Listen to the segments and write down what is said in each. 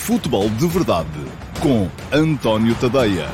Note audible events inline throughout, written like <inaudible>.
Futebol de Verdade com António Tadeia.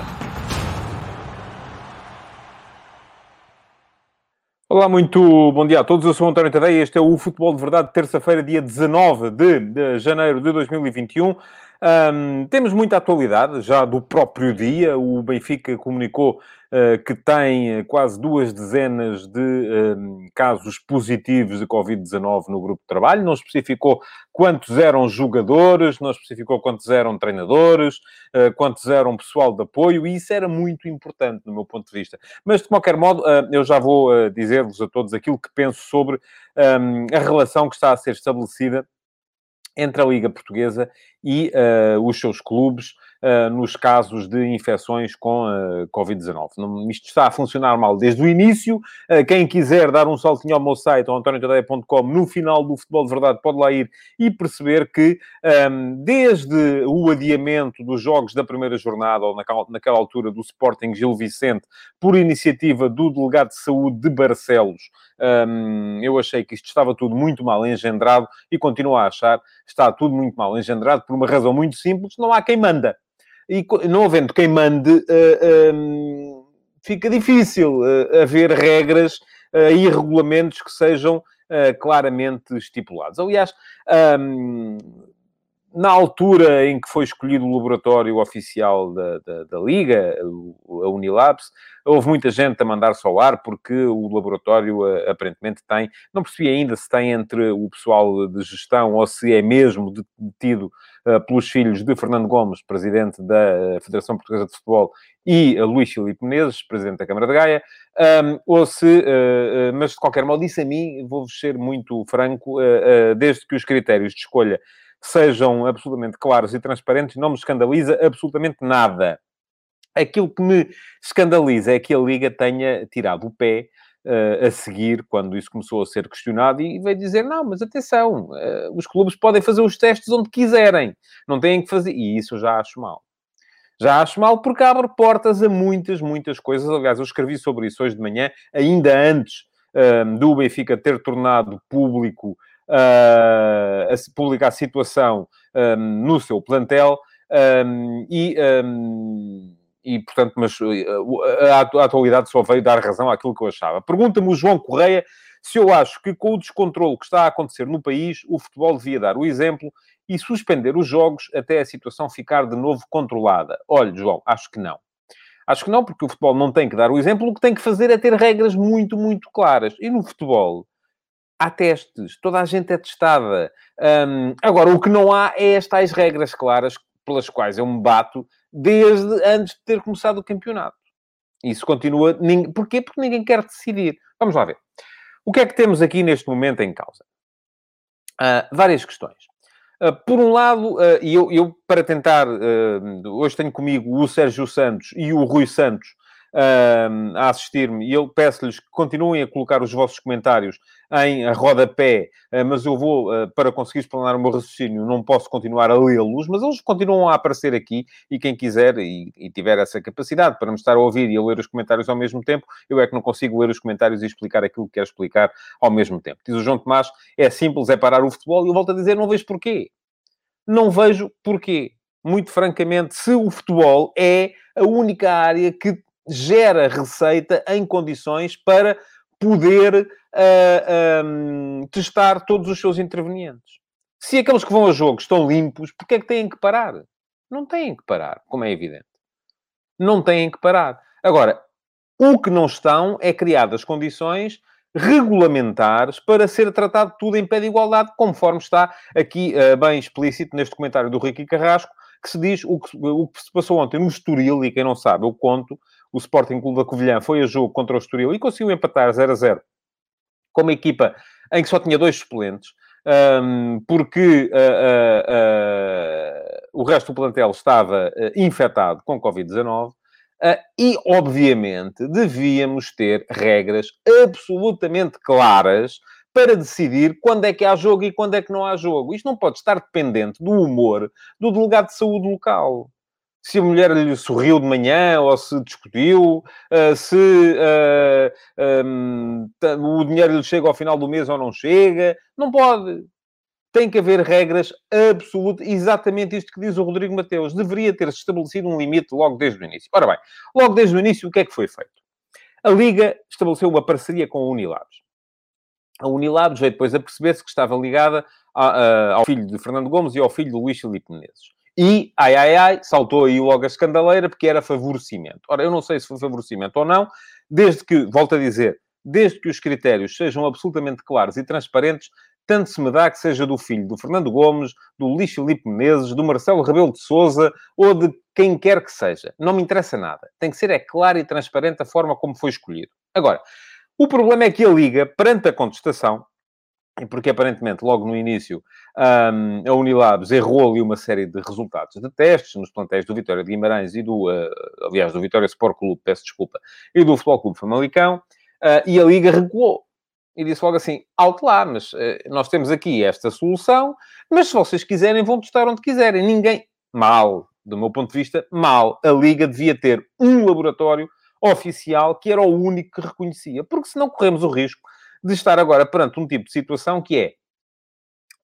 Olá, muito bom dia a todos. Eu sou António Tadeia. Este é o Futebol de Verdade, terça-feira, dia 19 de, de janeiro de 2021. Um, temos muita atualidade já do próprio dia. O Benfica comunicou uh, que tem quase duas dezenas de um, casos positivos de Covid-19 no grupo de trabalho. Não especificou quantos eram jogadores, não especificou quantos eram treinadores, uh, quantos eram pessoal de apoio, e isso era muito importante no meu ponto de vista. Mas, de qualquer modo, uh, eu já vou dizer-vos a todos aquilo que penso sobre um, a relação que está a ser estabelecida entre a Liga Portuguesa e uh, os seus clubes uh, nos casos de infecções com uh, Covid-19. Isto está a funcionar mal desde o início. quem quiser dar um saltinho ao meu site, ao antoniotadeia.com, no final do Futebol de Verdade, pode lá ir e perceber que um, ehm, desde o adiamento dos jogos da primeira jornada, ou naquela, naquela altura do Sporting Gil Vicente, por iniciativa do delegado de saúde de Barcelos, um, eu achei que isto estava tudo muito mal engendrado e continuo a achar está tudo muito mal engendrado por uma razão muito simples: não há quem manda. E não havendo quem mande, uh, um, fica difícil uh, haver regras uh, e regulamentos que sejam claramente estipulados. Aliás, um, na altura em que foi escolhido o laboratório oficial da, da, da, Liga, a Unilabs, houve muita gente a mandar-se ao ar porque o laboratório eh, aparentemente tem, não percebi ainda se tem entre o pessoal de gestão ou se é mesmo detido uh, pelos filhos de Fernando Gomes, presidente da eh, Federação Portuguesa de Futebol, e uh, Luís Filipe Menezes, presidente da Câmara de Gaia, um, ou se, uh, mas de qualquer modo, isso a mim, vou-vos ser muito franco, desde que os critérios de escolha sejam absolutamente claros e transparentes, não me escandaliza absolutamente nada. Aquilo que me escandaliza é que a Liga tenha tirado o pé uh, a seguir, quando isso começou a ser questionado, e veio dizer: não, mas atenção, uh, os clubes podem fazer os testes onde quiserem, não têm que fazer. E isso eu já acho mal. Já acho mal porque abre portas a muitas, muitas coisas. Aliás, eu escrevi sobre isso hoje de manhã, ainda antes uh, do Benfica ter tornado público uh, publicar a situação um, no seu plantel um, e, um, e, portanto, mas a, a atualidade só veio dar razão àquilo que eu achava. Pergunta-me o João Correia se eu acho que com o descontrole que está a acontecer no país, o futebol devia dar o exemplo e suspender os jogos até a situação ficar de novo controlada. Olha, João, acho que não. Acho que não, porque o futebol não tem que dar o exemplo, o que tem que fazer é ter regras muito, muito claras. E no futebol, há testes, toda a gente é testada. Um, agora, o que não há é as tais regras claras pelas quais eu me bato desde antes de ter começado o campeonato. Isso continua. Porquê? Porque ninguém quer decidir. Vamos lá ver. O que é que temos aqui neste momento em causa? Uh, várias questões. Uh, por um lado, uh, e eu, eu, para tentar, hoje tenho comigo o Sérgio Santos e o Rui Santos, uh, a assistir-me e eu peço-lhes que continuem a colocar os vossos comentários em rodapé, uh, mas eu vou, uh, para conseguir explanar o meu raciocínio, não posso continuar a lê-los, mas eles continuam a aparecer aqui e quem quiser e, e, tiver essa capacidade para me estar a ouvir e a ler os comentários ao mesmo tempo, eu é que não consigo ler os comentários e explicar aquilo que quero explicar ao mesmo tempo. Diz o João Tomás, é simples, é parar o futebol e eu volto a dizer, não vejo porquê. Não vejo porquê. Muito francamente, se o futebol é a única área que gera receita em condições para poder uh, testar todos os seus intervenientes. Se aqueles que vão a jogo estão limpos, porque é que têm que parar? Não têm que parar, como é evidente. Não têm que parar. Agora, o que não estão é criadas condições regulamentares para ser tratado tudo em pé de igualdade, conforme está aqui uh, bem explícito neste comentário do Ricky Carrasco, que se diz o que, o que se passou ontem no Estoril, e quem não sabe, eu conto, o Sporting Clube da Covilhã foi a jogo contra o Estoril e conseguiu empatar 0 a 0 com uma equipa em que só tinha dois suplentes, um, porque uh, uh, uh, o resto do plantel estava infectado com Covid-19. e, obviamente, devíamos ter regras absolutamente claras para decidir quando é que há jogo e quando é que não há jogo. Isto não pode estar dependente do humor do delegado de saúde local se a mulher lhe sorriu de manhã ou se discutiu, uh, se um, o dinheiro lhe chega ao final do mês ou não chega. Não pode. tem que haver regras absolutas, exatamente isto que diz o Rodrigo Mateus. Deveria ter-se estabelecido um limite logo desde o início. Ora bem, logo desde o início, o que é que foi feito? A Liga estabeleceu uma parceria com a Unilabs. A Unilabs veio depois a perceber-se que estava ligada ao filho de Fernando Gomes e ao filho de Luís Filipe Menezes. E, ai, ai, ai, saltou aí logo a escandaleira porque era favorecimento. Ora, eu não sei se foi favorecimento ou não, desde que, volto a dizer, desde que os critérios sejam absolutamente claros e transparentes, tanto se me dá que seja do filho do Fernando Gomes, do Luís Filipe Menezes, do Marcelo Rebelo de Souza ou de quem quer que seja. Não me interessa nada. Tem que ser, é claro e transparente a forma como foi escolhido. Agora, o problema é que a Liga, perante a contestação, porque aparentemente logo no início um, a Unilabs errou ali uma série de resultados de testes nos plantéis do Vitória de Guimarães e do, uh, aliás, do Vitória Sport Clube, peço desculpa, e do Futebol Clube Famalicão, uh, e a Liga recuou. E disse logo assim, alto lá, mas uh, nós temos aqui esta solução, mas se vocês quiserem, vão testar onde quiserem. Ninguém... Mal, do meu ponto de vista, mal. A Liga devia ter um laboratório oficial que era o único que reconhecia, porque senão corremos o risco de estar agora perante um tipo de situação que é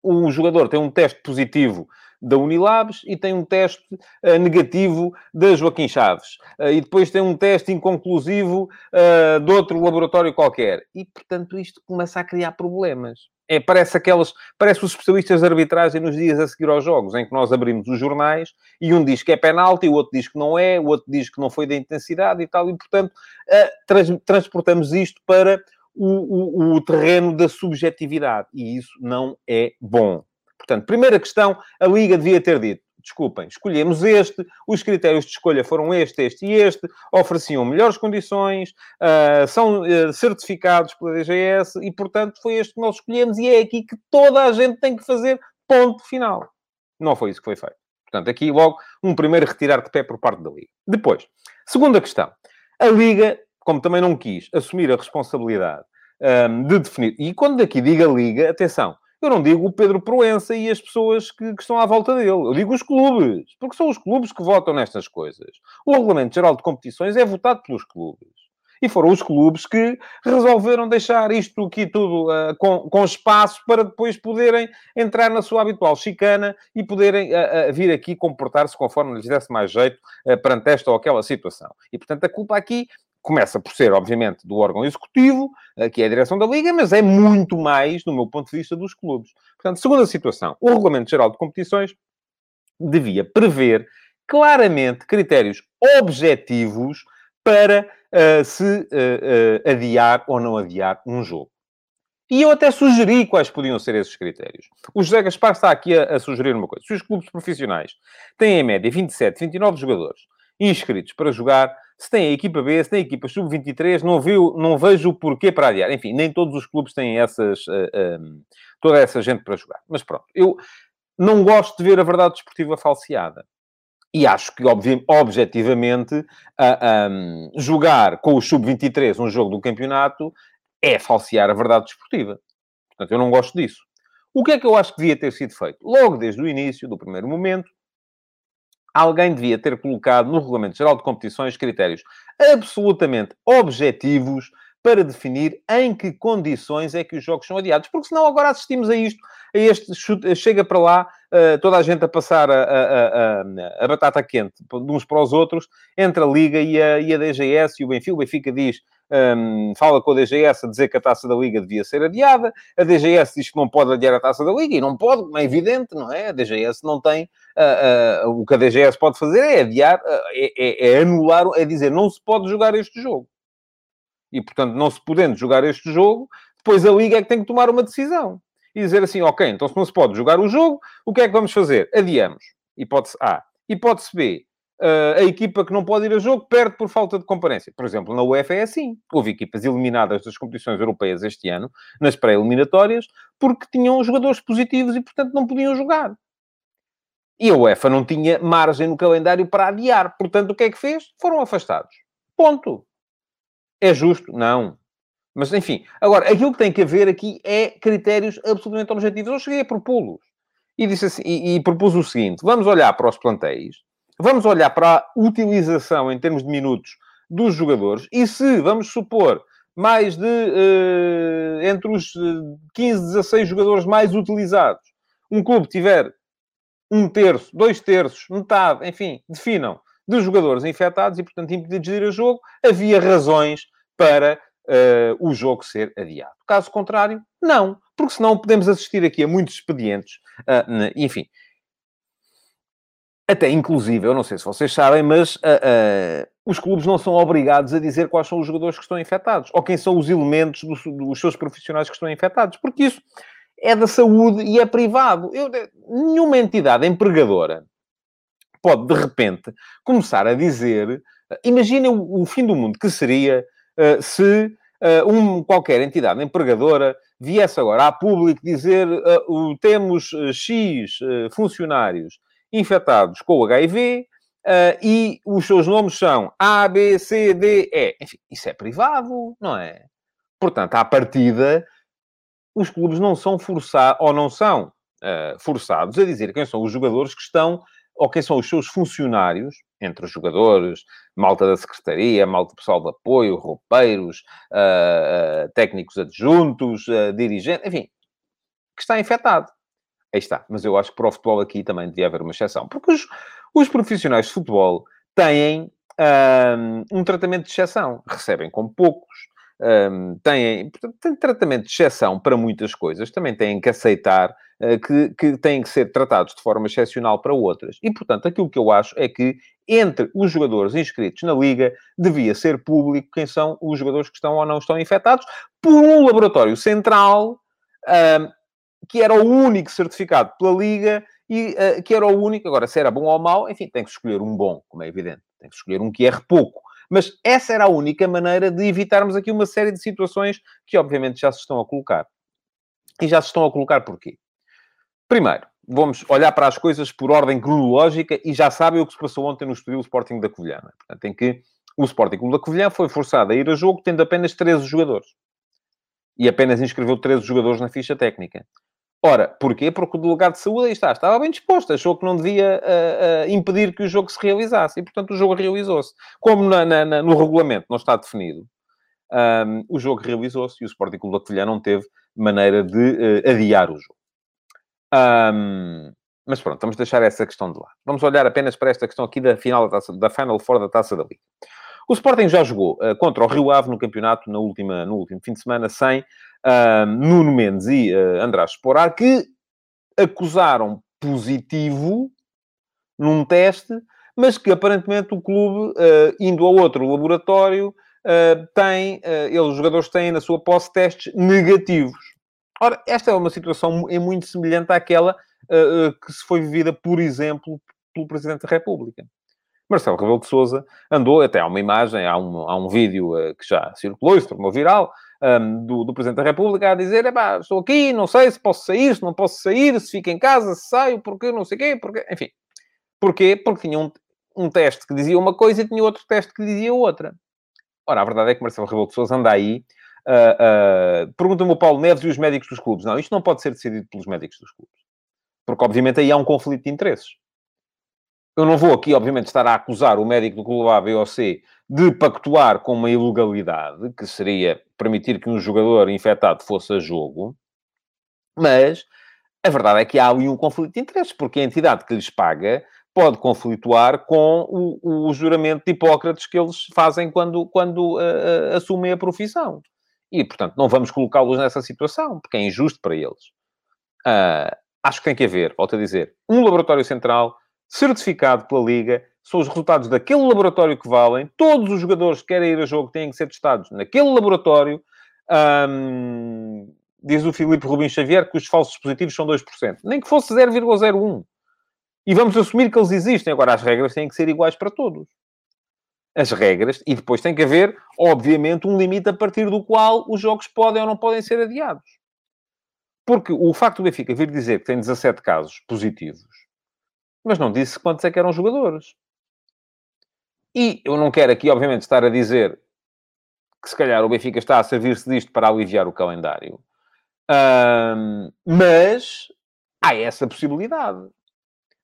o jogador tem um teste positivo da Unilabs e tem um teste uh, negativo da Joaquim Chaves. Uh, e depois tem um teste inconclusivo uh, de outro laboratório qualquer. E, portanto, isto começa a criar problemas. É, parece aquelas, parece os especialistas de arbitragem nos dias a seguir aos jogos, em que nós abrimos os jornais e um diz que é penalti, o outro diz que não é, o outro diz que não foi da intensidade e tal, e portanto trans, transportamos isto para o, o, o terreno da subjetividade. E isso não é bom. Portanto, primeira questão, a Liga devia ter dito desculpem, escolhemos este, os critérios de escolha foram este, este e este, ofereciam melhores condições, uh, são uh, certificados pela DGS e, portanto, foi este que nós escolhemos e é aqui que toda a gente tem que fazer ponto final. Não foi isso que foi feito. Portanto, aqui logo um primeiro retirar de pé por parte da Liga. Depois, segunda questão. A Liga como também não quis assumir a responsabilidade um, de definir. E quando aqui diga Liga, atenção, eu não digo o Pedro Proença e as pessoas que, que, estão à volta dele. Eu digo os clubes, porque são os clubes que votam nestas coisas. O Regulamento Geral de Competições é votado pelos clubes. E foram os clubes que resolveram deixar isto aqui tudo uh, com, com, espaço para depois poderem entrar na sua habitual chicana e poderem uh, uh, vir aqui comportar-se conforme lhes desse mais jeito perante esta ou aquela situação. E, portanto, a culpa aqui começa por ser, obviamente, do órgão executivo, que é a direção da Liga, mas é muito mais, do meu ponto de vista, dos clubes. Portanto, segunda situação, o Regulamento Geral de Competições devia prever claramente critérios objetivos para uh, se uh, uh, adiar ou não adiar um jogo. E eu até sugeri quais podiam ser esses critérios. O José Gaspar está aqui a, a sugerir uma coisa. Se os clubes profissionais têm, em média, 27, 29 jogadores inscritos para jogar se tem a equipa B, se tem a equipa sub-23, não, não vejo o porquê para adiar. Enfim, nem todos os clubes têm essas, uh, toda essa gente para jogar. Mas pronto, eu não gosto de ver a verdade desportiva falseada. E acho que, objetivamente, uh, um, jogar com o sub-23 um jogo do campeonato é falsear a verdade desportiva. Portanto, eu não gosto disso. O que é que eu acho que devia ter sido feito? Logo desde o início, do primeiro momento, alguém devia ter colocado no Regulamento Geral de Competições critérios absolutamente objetivos para definir em que condições é que os jogos são adiados. Porque senão agora assistimos a isto, a este chute, chega para lá, uh, toda a gente a passar a, a, a, a, batata quente de uns para os outros, entre a Liga e a, e a DGS e o Benfica. O Benfica diz um, fala com a DGS a dizer que a taça da Liga devia ser adiada, a DGS diz que não pode adiar a taça da Liga, e não pode, é evidente, não é? A DGS não tem. Uh, uh, o que a DGS pode fazer é adiar, é, é, é anular, é dizer não se pode jogar este jogo. E, portanto, não se podendo jogar este jogo, depois a Liga é que tem que tomar uma decisão. E dizer assim, ok, então se não se pode jogar o jogo, o que é que vamos fazer? Adiamos. Hipótese A. Hipótese B uh, a equipa que não pode ir a jogo perde por falta de comparência. Por exemplo, na UEFA é assim. Houve equipas eliminadas das competições europeias este ano, nas pré-eliminatórias, porque tinham jogadores positivos e, portanto, não podiam jogar. E a UEFA não tinha margem no calendário para adiar. Portanto, o que é que fez? Foram afastados. Ponto. É justo? Não. Mas, enfim. Agora, aquilo que tem que haver aqui é critérios absolutamente objetivos. Eu cheguei a propô-los. E, disse assim, e, e propus o seguinte. Vamos olhar para os plantéis Vamos olhar para a utilização em termos de minutos dos jogadores e se, vamos supor, mais de uh, entre os 15, eh, 16 jogadores mais utilizados, um clube tiver um terço, dois terços, metade, enfim, definam, de jogadores infectados e, portanto, impedidos de ir a jogo, havia razões para uh, o jogo ser adiado. Caso contrário, não, porque senão podemos assistir aqui a muitos expedientes, uh, enfim. Até, inclusive, eu não sei se vocês sabem, mas uh, os clubes não são obrigados a dizer quais são os jogadores que estão infectados, ou quem são os elementos dos, dos seus profissionais que estão infectados, porque isso é da saúde e é privado. Eu, nenhuma entidade empregadora pode, de repente, começar a dizer... Imaginem o, o fim do mundo que seria uh, se uh, um, qualquer entidade empregadora viesse agora a público dizer uh, temos X funcionários infectados com HIV e os seus nomes são A, B, C, D, E. Enfim, isso é privado, não é? Portanto, à partida, os clubes não são forçados, ou não são forçados a dizer quem são os jogadores que estão, ou quem são os seus funcionários, entre os jogadores, malta da secretaria, malta pessoal de apoio, roupeiros, uh, uh, técnicos adjuntos, dirigentes, enfim, que está infectado. Aí está. Mas eu acho que para o futebol aqui também devia haver uma exceção. Porque os, os profissionais de futebol têm um, um tratamento de exceção. Recebem com poucos, um, têm, portanto, têm tratamento de exceção para muitas coisas, também têm que aceitar uh, que, que têm que ser tratados de forma excepcional para outras. E, portanto, aquilo que eu acho é que entre os jogadores inscritos na Liga devia ser público quem são os jogadores que estão ou não estão infectados por um laboratório central que era o único certificado pela Liga e uh, que era o único. Agora, se era bom ou mau, enfim, tem que escolher um bom, como é evidente. Tem que escolher um que erre pouco. Mas essa era a única maneira de evitarmos aqui uma série de situações que, obviamente, já se estão a colocar. E já se estão a colocar porquê? Primeiro, vamos olhar para as coisas por ordem cronológica e já sabem o que se passou ontem no estúdio Sporting da Covilhã. É? Portanto, em que o Sporting da Covilhã foi forçado a ir a jogo tendo apenas 13 jogadores. E apenas inscreveu 13 jogadores na ficha técnica. Ora, porquê? Porque o delegado de saúde aí está, estava bem disposto, achou que não devia uh, uh, impedir que o jogo se realizasse e, portanto, o jogo realizou-se. Como na, na, no regulamento não está definido, um, o jogo realizou-se e o Sporting Clube da Covilhã não teve maneira de uh, adiar o jogo. Um, mas pronto, vamos deixar essa questão de lado. Vamos olhar apenas para esta questão aqui da final da, taça, da Final Four da Taça da Liga. O Sporting já jogou contra o Rio Ave no campeonato na última, no último fim de semana sem uh, Nuno Mendes e uh, András Esporar, que acusaram positivo num teste, mas que aparentemente o clube, uh, indo a outro laboratório, uh, tem, eles, os jogadores têm na sua posse testes negativos. Ora, esta é uma situação é muito semelhante àquela que se foi vivida, por exemplo, pelo Presidente da República. Marcelo Rebelo de Sousa andou, até há uma imagem, há um, há um vídeo que já circulou e se tornou viral, um, do, do, Presidente da República a dizer, estou aqui, não sei se posso sair, se não posso sair, se fico em casa, se saio, porque não sei o quê, porque... Enfim. Porquê? Porque tinha um, um teste que dizia uma coisa e tinha outro teste que dizia outra. Ora, a verdade é que Marcelo Rebelo de Sousa anda aí... Uh, uh, Pergunta-me o Paulo Neves e os médicos dos clubes. Não, isto não pode ser decidido pelos médicos dos clubes. Porque, obviamente, aí há um conflito de interesses. Eu não vou aqui, obviamente, estar a acusar o médico do clube A, B ou C de pactuar com uma ilegalidade, que seria permitir que um jogador infectado fosse a jogo, mas a verdade é que há ali um conflito de interesses, porque a entidade que lhes paga pode conflituar com o, o juramento de Hipócrates que eles fazem quando, quando uh, assumem a profissão. E, portanto, não vamos colocá-los nessa situação, porque é injusto para eles. Uh, acho que tem que haver, volto a dizer, um laboratório central certificado pela Liga, são os resultados daquele laboratório que valem. Todos os jogadores que querem ir a jogo têm que ser testados naquele laboratório. Um, diz o Filipe Rubim Xavier que os falsos positivos são 2%. Nem que fosse 0,01. E vamos assumir que eles existem. Agora, as regras têm que ser iguais para todos. As regras. E depois tem que haver, obviamente, um limite a partir do qual os jogos podem ou não podem ser adiados. Porque o facto do Benfica vir dizer que tem 17 casos positivos mas não disse quantos é que eram jogadores. E eu não quero aqui, obviamente, estar a dizer que se calhar o Benfica está a servir-se disto para aliviar o calendário. Um, mas há essa possibilidade.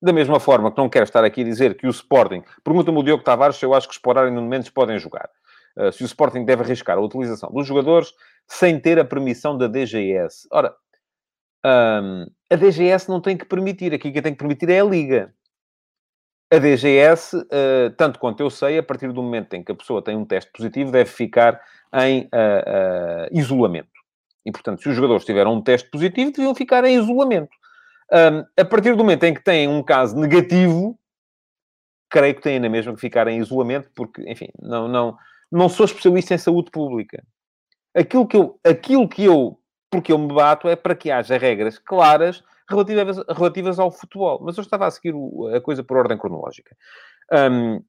Da mesma forma que não quero estar aqui a dizer que o Sporting... Pergunta-me o Diogo Tavares se eu acho que Sporar e Nuno Mendes podem jogar. Uh, se o Sporting deve arriscar a utilização dos jogadores sem ter a permissão da DGS. Ora, Um, a DGS não tem que permitir. Aqui quem tem que permitir é a Liga. A DGS, uh, tanto quanto eu sei, a partir do momento em que a pessoa tem um teste positivo, deve ficar em uh, isolamento. E, portanto, se os jogadores tiveram um teste positivo, deviam ficar em isolamento. Um, a partir do momento em que têm um caso negativo, creio que têm na mesma que ficar em isolamento, porque, enfim, não, não, não sou especialista em saúde pública. Aquilo que eu, aquilo que eu, porque eu me bato, é para que haja regras claras relativas, relativas ao futebol. Mas eu estava a seguir a coisa por ordem cronológica. Um,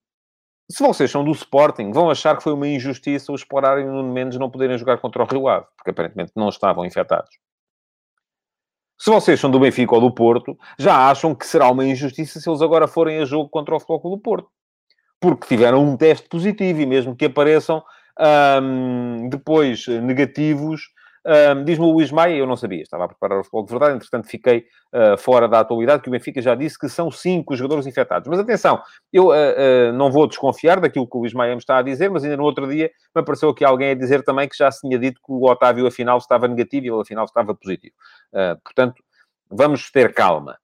se vocês são do Sporting, vão achar que foi uma injustiça o Sporting e o Nuno Mendes não poderem jogar contra o Rio Ave, porque aparentemente não estavam infectados. Se vocês são do Benfica ou do Porto, já acham que será uma injustiça se eles agora forem a jogo contra o Futebol do Porto. Porque tiveram um teste positivo e mesmo que apareçam depois negativos um, Diz-me o Luís Maia, eu não sabia, estava a preparar o futebol de verdade, entretanto fiquei uh, fora da atualidade, que o Benfica já disse que são cinco jogadores infectados. Mas atenção, eu uh, uh, não vou desconfiar daquilo que o Luís Maia me está a dizer, mas ainda no outro dia me apareceu aqui alguém a dizer também que já se tinha dito que o Otávio afinal estava negativo e ele afinal estava positivo. portanto, vamos ter calma.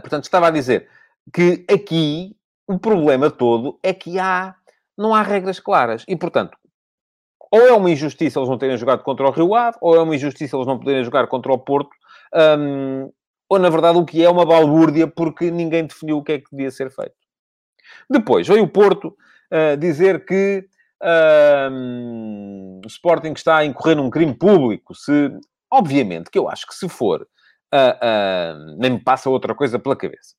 portanto, estava a dizer que aqui o problema todo é que há, não há regras claras. E, portanto, ou é uma injustiça eles não terem jogado contra o Rio Ave, ou é uma injustiça eles não poderem jogar contra o Porto, um, ou na verdade o que é uma balbúrdia porque ninguém definiu o que é que devia ser feito. Depois veio o Porto uh, dizer que uh, o Sporting está a incorrer num crime público. Se, obviamente que eu acho que se for, uh, nem me passa outra coisa pela cabeça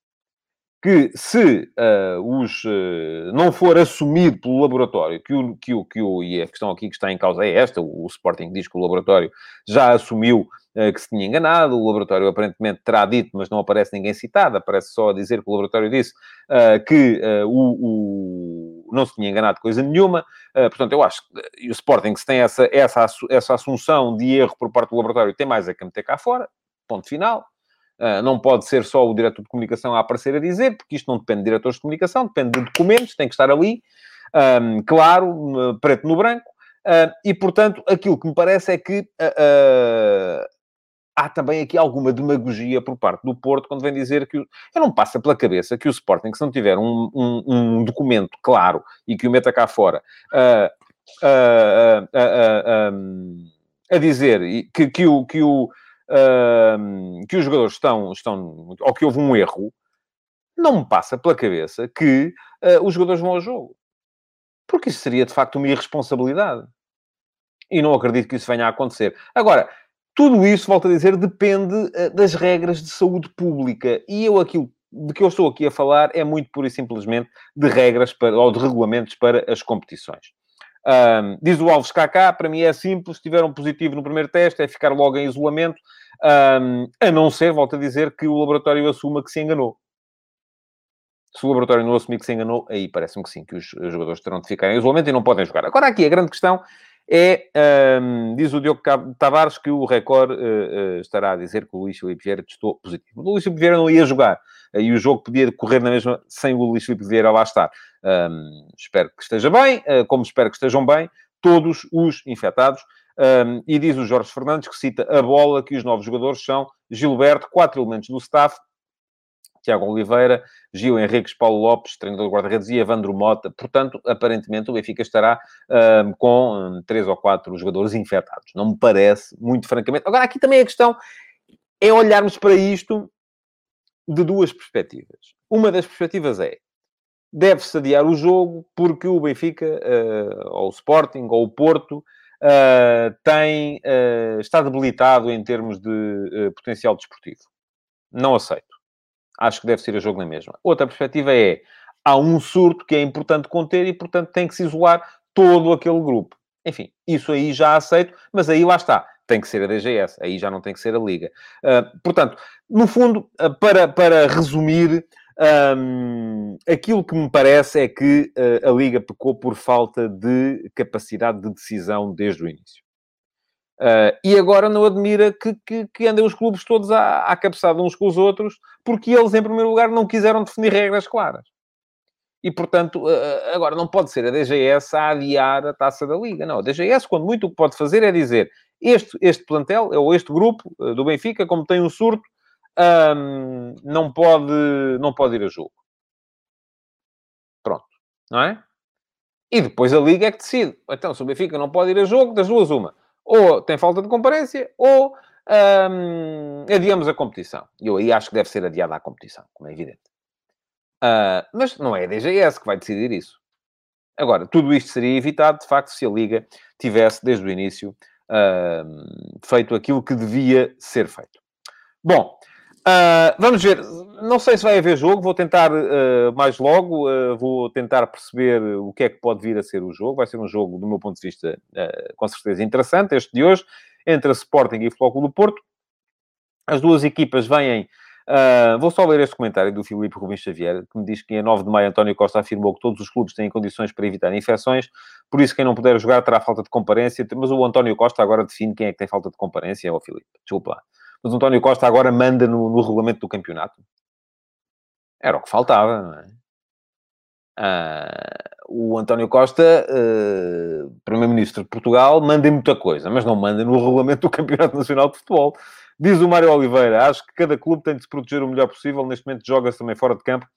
que se uh, os, uh, não for assumido pelo laboratório que o, que, o, que o, e a questão aqui que está em causa é esta, o, o Sporting diz que o laboratório já assumiu uh, que se tinha enganado, o laboratório aparentemente terá dito, mas não aparece ninguém citado, aparece só a dizer que o laboratório disse que o, não se tinha enganado coisa nenhuma, portanto eu acho que o Sporting se tem essa, essa, essa assunção de erro por parte do laboratório, tem mais é que meter cá fora, ponto final. Uh, não pode ser só o diretor de comunicação a aparecer a dizer, porque isto não depende de diretores de comunicação, depende de documentos, tem que estar ali, um, claro, preto no branco, uh, e portanto, aquilo que me parece é que uh, há também aqui alguma demagogia por parte do Porto quando vem dizer que. Eu não passa pela cabeça que o Sporting, se não tiver um, um, um documento claro e que o meta cá fora. a dizer que, que o, que o que os jogadores estão, estão, ou que houve um erro, não me passa pela cabeça que uh, os jogadores vão ao jogo. Porque isso seria, de facto, uma irresponsabilidade. E não acredito que isso venha a acontecer. Agora, tudo isso, volto a dizer, depende uh, das regras de saúde pública. E eu aquilo de que eu estou aqui a falar é muito pura e simplesmente de regras para, ou de regulamentos para as competições. Um, diz o Alves KK, para mim é simples, se tiver um positivo no primeiro teste, é ficar logo em isolamento, um, a não ser, volto a dizer, que o laboratório assuma que se enganou. Se o laboratório não assumir que se enganou, aí parece-me que sim, que os jogadores terão de ficar em isolamento e não podem jogar. Agora, aqui a grande questão é, um, diz o Diogo Tavares, que o Record uh, uh, estará a dizer que o Luís Filipe Vieira testou positivo. O Luís Filipe Vieira não ia jogar, uh, e o jogo podia correr na mesma sem o Luís Filipe Vieira lá estar. Um, espero que esteja bem, como espero que estejam bem todos os infectados. Um, e diz o Jorge Fernandes, que cita a bola, que os novos jogadores são Gilberto, quatro elementos do staff, Tiago Oliveira, Gil Henriques, Paulo Lopes, treinador do guarda-redes, e Evandro Mota. Portanto, aparentemente, o Benfica estará um, com um, três ou quatro jogadores infectados. Não me parece, muito francamente. Agora, aqui também a questão é olharmos para isto de duas perspectivas. Uma das perspectivas é, deve-se adiar o jogo porque o Benfica, uh, ou o Sporting, ou o Porto, uh, tem, uh, está debilitado em termos de potencial desportivo. Não aceito acho que deve ser a jogo na mesma. Outra perspectiva é, há um surto que é importante conter e, portanto, tem que se isolar todo aquele grupo. Enfim, isso aí já aceito, mas aí lá está. Tem que ser a DGS, aí já não tem que ser a Liga. Uh, portanto, no fundo, uh, para, para resumir, um, aquilo que me parece é que uh, a Liga pecou por falta de capacidade de decisão desde o início. Uh, e agora não admira que, que, que, andem os clubes todos à, à cabeçada uns com os outros, porque eles, em primeiro lugar, não quiseram definir regras claras. E, portanto, agora não pode ser a DGS a adiar a taça da Liga. Não, a DGS, quando muito o que pode fazer é dizer este, este plantel, ou este grupo do Benfica, como tem um surto, não, pode, não pode ir a jogo. Pronto. Não é? E depois a Liga é que decide. Então, se o Benfica não pode ir a jogo, das duas uma. Ou tem falta de comparência, ou um, adiamos a competição. Eu aí acho que deve ser adiada a competição, como é evidente. Uh, mas não é a DGS que vai decidir isso. Agora, tudo isto seria evitado, de facto, se a Liga tivesse, desde o início, uh, feito aquilo que devia ser feito. Bom, uh, vamos ver. Não sei se vai haver jogo, vou tentar uh, mais logo, vou tentar perceber o que é que pode vir a ser o jogo. Vai ser um jogo, do meu ponto de vista, com certeza interessante, este de hoje, entre a Sporting e o Futebol do Porto. As duas equipas vêm Uh, vou só ler este comentário do Filipe Rubens Xavier, que me diz que em 9 de maio António Costa afirmou que todos os clubes têm condições para evitar infecções, por isso quem não puder jogar terá falta de comparência, mas o António Costa agora define quem é que tem falta de comparência, é o Filipe, desculpa lá. Mas o António Costa agora manda no, no regulamento do campeonato. Era o que faltava, não é? Uh, o António Costa, uh, Primeiro-Ministro de Portugal, manda em muita coisa, mas não manda no regulamento do Campeonato Nacional de Futebol. Diz o Mário Oliveira, acho que cada clube tem de se proteger o melhor possível. Neste momento joga-se também fora de campo.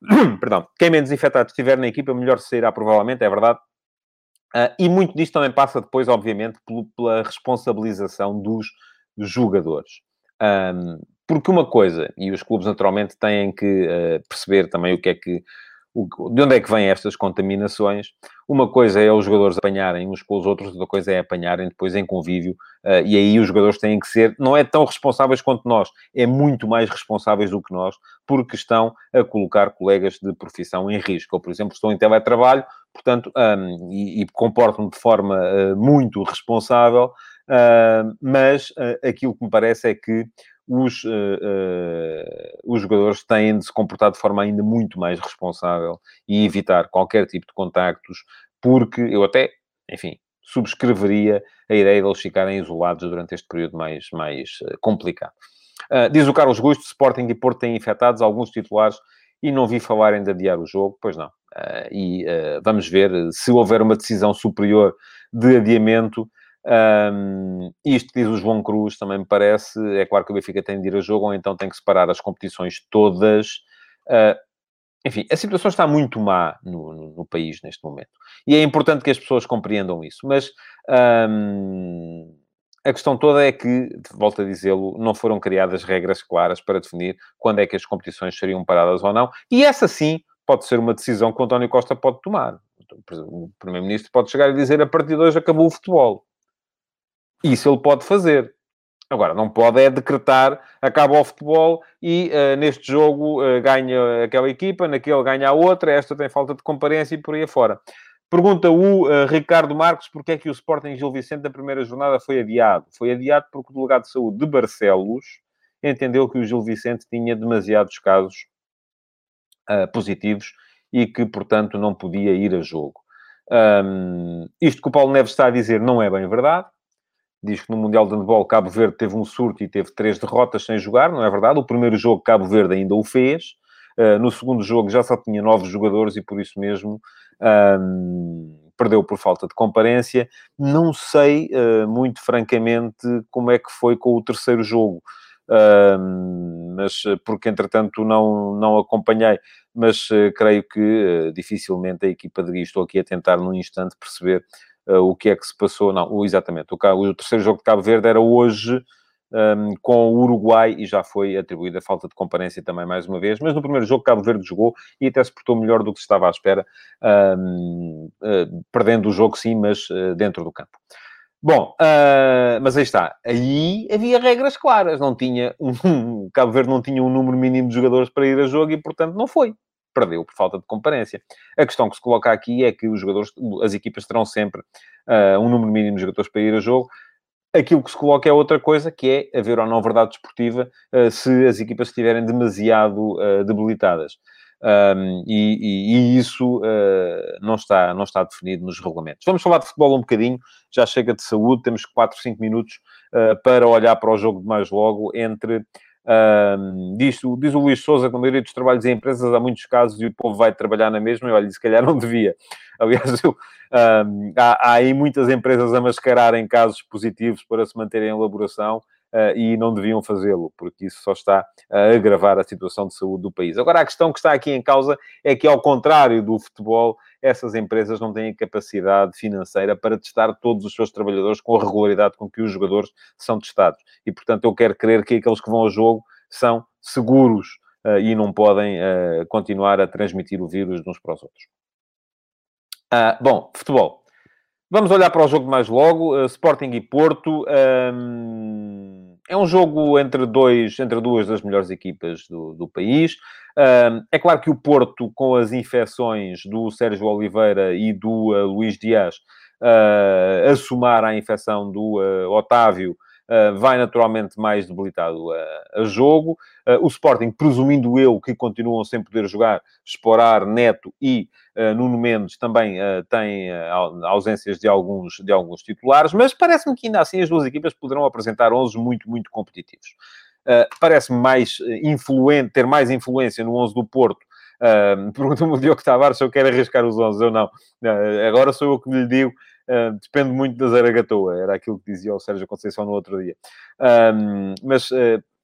<coughs> Perdão. Quem menos infectado estiver na equipa, melhor sairá provavelmente, é verdade. Uh, e muito disto também passa depois, obviamente, pela responsabilização dos jogadores. Um, porque uma coisa, e os clubes naturalmente têm que uh, perceber também o que é que de onde é que vêm estas contaminações? Uma coisa é os jogadores apanharem uns com os outros, outra coisa é apanharem depois em convívio, uh, e aí os jogadores têm que ser, não é tão responsáveis quanto nós, é muito mais responsáveis do que nós, porque estão a colocar colegas de profissão em risco. Ou, por exemplo, estão em teletrabalho, portanto, um, e, e comportam de forma uh, muito responsável, uh, mas aquilo que me parece é que os, uh, uh, os jogadores têm de se comportar de forma ainda muito mais responsável e evitar qualquer tipo de contactos, porque eu até, enfim, subscreveria a ideia de eles ficarem isolados durante este período mais, mais uh, complicado. diz o Carlos Gusto, Sporting e Porto têm infectados alguns titulares e não vi falarem de adiar o jogo, pois não. e vamos ver se houver uma decisão superior de adiamento, um, isto diz o João Cruz, também me parece. É claro que o Benfica tem de ir a jogo, ou então tem que separar as competições todas. Uh, enfim, a situação está muito má no, no, no, país neste momento. E é importante que as pessoas compreendam isso. Mas um, a questão toda é que, volto a dizê-lo, não foram criadas regras claras para definir quando é que as competições seriam paradas ou não. E essa sim pode ser uma decisão que o António Costa pode tomar. O Primeiro-Ministro pode chegar e dizer a partir de hoje acabou o futebol. Isso ele pode fazer. Agora, não pode é decretar, acaba o futebol e uh, neste jogo uh, ganha aquela equipa, naquele ganha a outra, esta tem falta de comparência e por aí afora. Pergunta o uh, Ricardo Marques porque é que o Sporting Gil Vicente da primeira jornada foi adiado. Foi adiado porque o delegado de saúde de Barcelos entendeu que o Gil Vicente tinha demasiados casos positivos e que, portanto, não podia ir a jogo. Um, isto que o Paulo Neves está a dizer não é bem verdade diz que no Mundial de Handball Cabo Verde teve um surto e teve três derrotas sem jogar, não é verdade? O primeiro jogo Cabo Verde ainda o fez. Uh, no segundo jogo já só tinha nove jogadores e por isso mesmo um, perdeu por falta de comparência. Não sei, uh, muito francamente, como é que foi com o terceiro jogo. Uh, mas porque entretanto não, não acompanhei, mas creio que dificilmente a equipa de Gui, estou aqui a tentar num instante perceber o que é que se passou. Não, o, exatamente. O, o, terceiro jogo de Cabo Verde era hoje um, com o Uruguai e já foi atribuída a falta de comparência também mais uma vez. Mas no primeiro jogo Cabo Verde jogou e até se portou melhor do que se estava à espera, um, uh, perdendo o jogo sim, mas uh, dentro do campo. Bom, uh, mas aí está. Aí havia regras claras. Não tinha um, <laughs> Cabo Verde não tinha um número mínimo de jogadores para ir a jogo e, portanto, não foi perdeu por falta de comparência. A questão que se coloca aqui é que os jogadores, as equipas terão sempre uh, um número mínimo de jogadores para ir a jogo. Aquilo que se coloca é outra coisa, que é haver ou não verdade desportiva uh, se as equipas estiverem demasiado uh, debilitadas. Um, e, e, isso uh, não, está, não está definido nos regulamentos. Vamos falar de futebol um bocadinho, já chega de saúde, temos 4, 5 minutos uh, para olhar para o jogo de mais logo entre Um, diz, diz, o Luís Souza que na maioria dos trabalhos em empresas há muitos casos e o povo vai trabalhar na mesma, e olha, se calhar <laughs> não devia. Aliás, eu, um, há, há aí muitas empresas a mascararem casos positivos para se manterem em elaboração e não deviam fazê-lo, porque isso só está a agravar a situação de saúde do país. Agora, a questão que está aqui em causa é que, ao contrário do futebol, essas empresas não têm capacidade financeira para testar todos os seus trabalhadores com a regularidade com que os jogadores são testados. E, portanto, eu quero crer que aqueles que vão ao jogo são seguros uh, e não podem uh, continuar a transmitir o vírus uns para os outros. Uh, bom, futebol. Vamos olhar para o jogo mais logo. Sporting e Porto. Um, é um jogo entre, dois, entre duas das melhores equipas do, do país. É claro que o Porto, com as infecções do Sérgio Oliveira e do uh, Luís Dias, uh, a somar a infecção do Otávio, Uh, vai naturalmente mais debilitado a, a jogo. Uh, o Sporting, presumindo eu que continuam sem poder jogar, Esporar, Neto e uh, Nuno Mendes também têm ausências de alguns, de alguns titulares, mas parece-me que ainda assim as duas equipas poderão apresentar 11 muito, muito competitivos. parece-me mais influente, ter mais influência no 11 do Porto Uh, <laughs> Pergunta-me o Diogo Tavares se eu quero arriscar os 11. Eu não. Uh, agora sou eu que lhe digo. Uh, depende muito da Zaragatoa. Era aquilo que dizia o Sérgio Conceição no outro dia. mas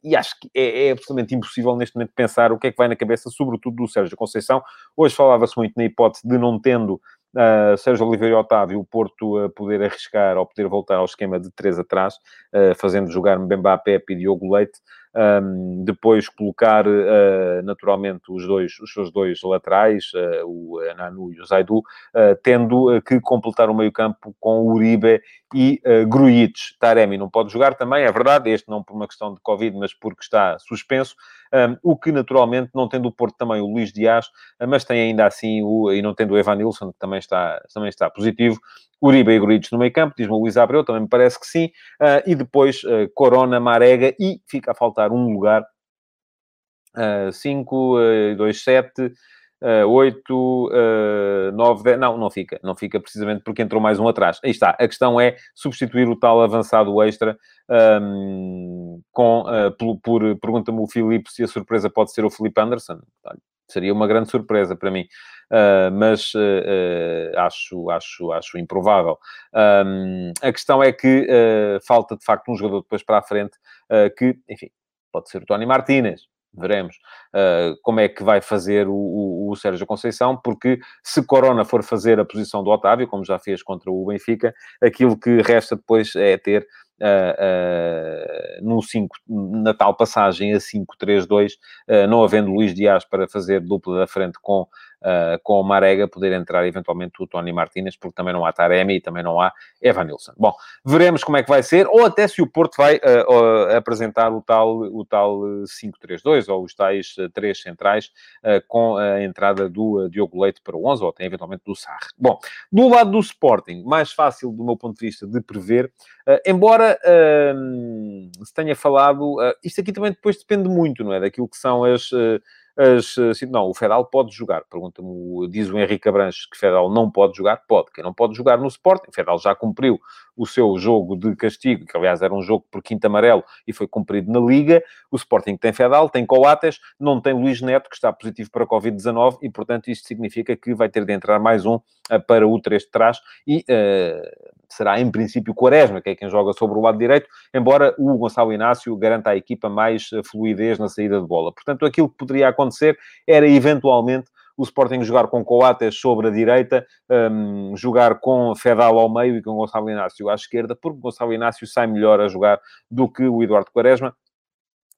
e acho que é, é, absolutamente impossível neste momento pensar o que é que vai na cabeça, sobretudo do Sérgio Conceição. Hoje falava-se muito na hipótese de não tendo uh, Sérgio Oliveira e Otávio, o Porto a poder arriscar ou poder voltar ao esquema de três atrás, uh, fazendo jogar Mbemba, Pepe e Diogo Leite. Um, depois colocar uh, naturalmente os dois, os seus dois laterais, uh, o Nanu e o Zaidu, uh, tendo que completar o meio-campo com Uribe e uh. Taremi não pode jogar também, é verdade, este não por uma questão de Covid, mas porque está suspenso, um, o que naturalmente, não tendo o Porto também o Luís Dias, mas tem ainda assim o, e não tendo o Evan Nilsson, que também está, também está positivo, Uribe e Grujic no meio campo, diz-me o Luís Abreu, também me parece que sim, uh, e depois uh, Corona, Marega, e fica a faltar um lugar, 5, 2, 7, 8, 9, 10, não, não fica, não fica precisamente porque entrou mais um atrás. Aí está, a questão é substituir o tal avançado extra um, com, uh, por, por pergunta-me o Filipe se a surpresa pode ser o Felipe Anderson. Seria uma grande surpresa para mim. Uh, mas uh, uh, acho, acho, acho improvável. Um, a questão é que falta, de facto, um jogador depois para a frente que, enfim, pode ser o Tony Martínez, veremos como é que vai fazer o, o, o, Sérgio Conceição, porque se Corona for fazer a posição do Otávio, como já fez contra o Benfica, aquilo que resta depois é ter uh, uh, no 5, na tal passagem a 5-3-2, uh, não havendo Luís Dias para fazer dupla da frente com uh, com o Marega, poder entrar eventualmente o Tony Martínez, porque também não há Taremi e também não há Evanilson. Bom, veremos como é que vai ser, ou até se o Porto vai uh, apresentar o tal, o tal 5-3-2, ou os tais três centrais, com a entrada do Diogo Leite para o 11, ou até eventualmente do Sarre. Bom, do lado do Sporting, mais fácil do meu ponto de vista de prever, embora se tenha falado, isto aqui também depois depende muito, não é? Daquilo que são as as, assim, não, o Fedal pode jogar. Pergunta-me, diz o Henrique Abranches que Fedal não pode jogar. Pode. Quem não pode jogar no Sporting, Fedal já cumpriu o seu jogo de castigo, que aliás era um jogo por quinto amarelo e foi cumprido na Liga. O Sporting tem Fedal, tem Coates, não tem Luís Neto, que está positivo para Covid-19 e, portanto, isto significa que vai ter de entrar mais um uh, para o 3 de trás e uh, será, em princípio, Quaresma, que é quem joga sobre o lado direito, embora o Gonçalo Inácio garanta à equipa mais uh, fluidez na saída de bola. Portanto, aquilo que poderia acontecer era, eventualmente, o Sporting jogar com Coates sobre a direita, um, jogar com Fedal ao meio e com Gonçalo Inácio à esquerda, porque Gonçalo Inácio sai melhor a jogar do que o Eduardo Quaresma,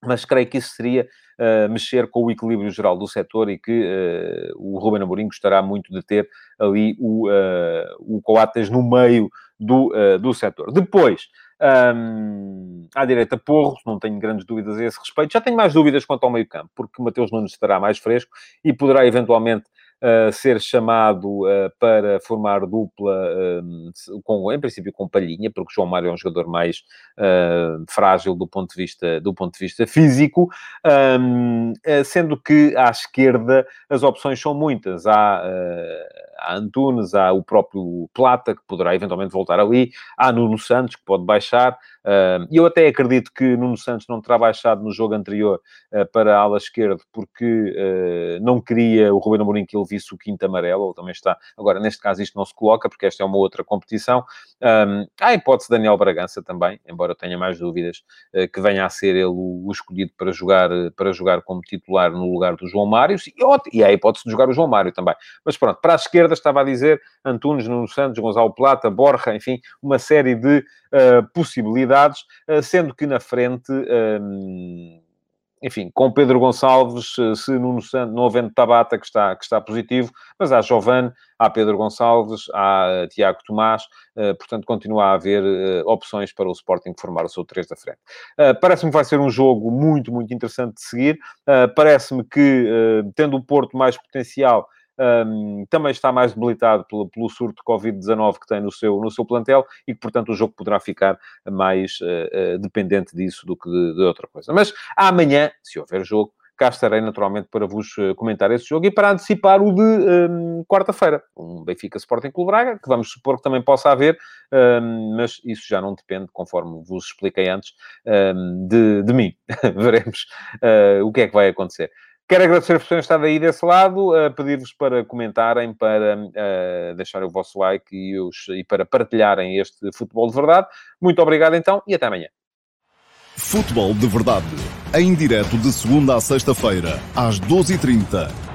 mas creio que isso seria uh, mexer com o equilíbrio geral do setor e que uh, o Ruben Amorim gostará muito de ter ali o, uh, o Coates no meio do, do setor. Depois, um, à direita, Porro, não tenho grandes dúvidas a esse respeito. Já tenho mais dúvidas quanto ao meio-campo, porque Mateus Nunes estará mais fresco e poderá eventualmente ser chamado uh, para formar dupla, uh, com, em princípio com Palhinha, porque João Mário é um jogador mais frágil do ponto de vista, do ponto de vista físico, um, sendo que à esquerda as opções são muitas. Há há Antunes, há o próprio Plata, que poderá eventualmente voltar ali, há Nuno Santos, que pode baixar, e eu até acredito que Nuno Santos não terá baixado no jogo anterior para a ala esquerda, porque não queria o Ruben Amorim que ele visse o quinto amarelo, ou também está... Agora, neste caso, isto não se coloca, porque esta é uma outra competição. há a hipótese de Daniel Bragança também, embora eu tenha mais dúvidas que venha a ser ele o escolhido para jogar, para jogar como titular no lugar do João Mário, e, há a hipótese de jogar o João Mário também. Mas pronto, para a esquerda estava a dizer Antunes, Nuno Santos, Gonçalo Plata, Borja, enfim, uma série de uh, possibilidades, uh, sendo que na frente... Uh, enfim, com Pedro Gonçalves, se Nuno Santos, não havendo Tabata, que está, que está positivo, mas há Giovane, há Pedro Gonçalves, há Tiago Tomás, portanto, continua a haver opções para o Sporting formar o seu 3 da frente. Parece-me que vai ser um jogo muito, muito interessante de seguir. Parece-me que, tendo o Porto mais potencial, um, também está mais debilitado pelo, pelo surto de Covid-19 que tem no seu, no seu plantel e que, portanto, o jogo poderá ficar mais uh, uh, dependente disso do que de, de, outra coisa. Mas amanhã, se houver jogo, cá estarei naturalmente para vos eh, comentar esse jogo e para antecipar o de um, quarta-feira, um Benfica Sporting Clube Braga, que vamos supor que também possa haver, um, mas isso já não depende, conforme vos expliquei antes, um, de, de mim. <laughs> Veremos uh, o que é que vai acontecer. Quero agradecer por terem estado aí desse lado, uh, pedir-vos para comentarem, para uh, deixarem o vosso like e, os, e para partilharem este futebol de verdade. Muito obrigado então e até amanhã. Futebol de verdade, em direto de segunda a sexta-feira, às 12h30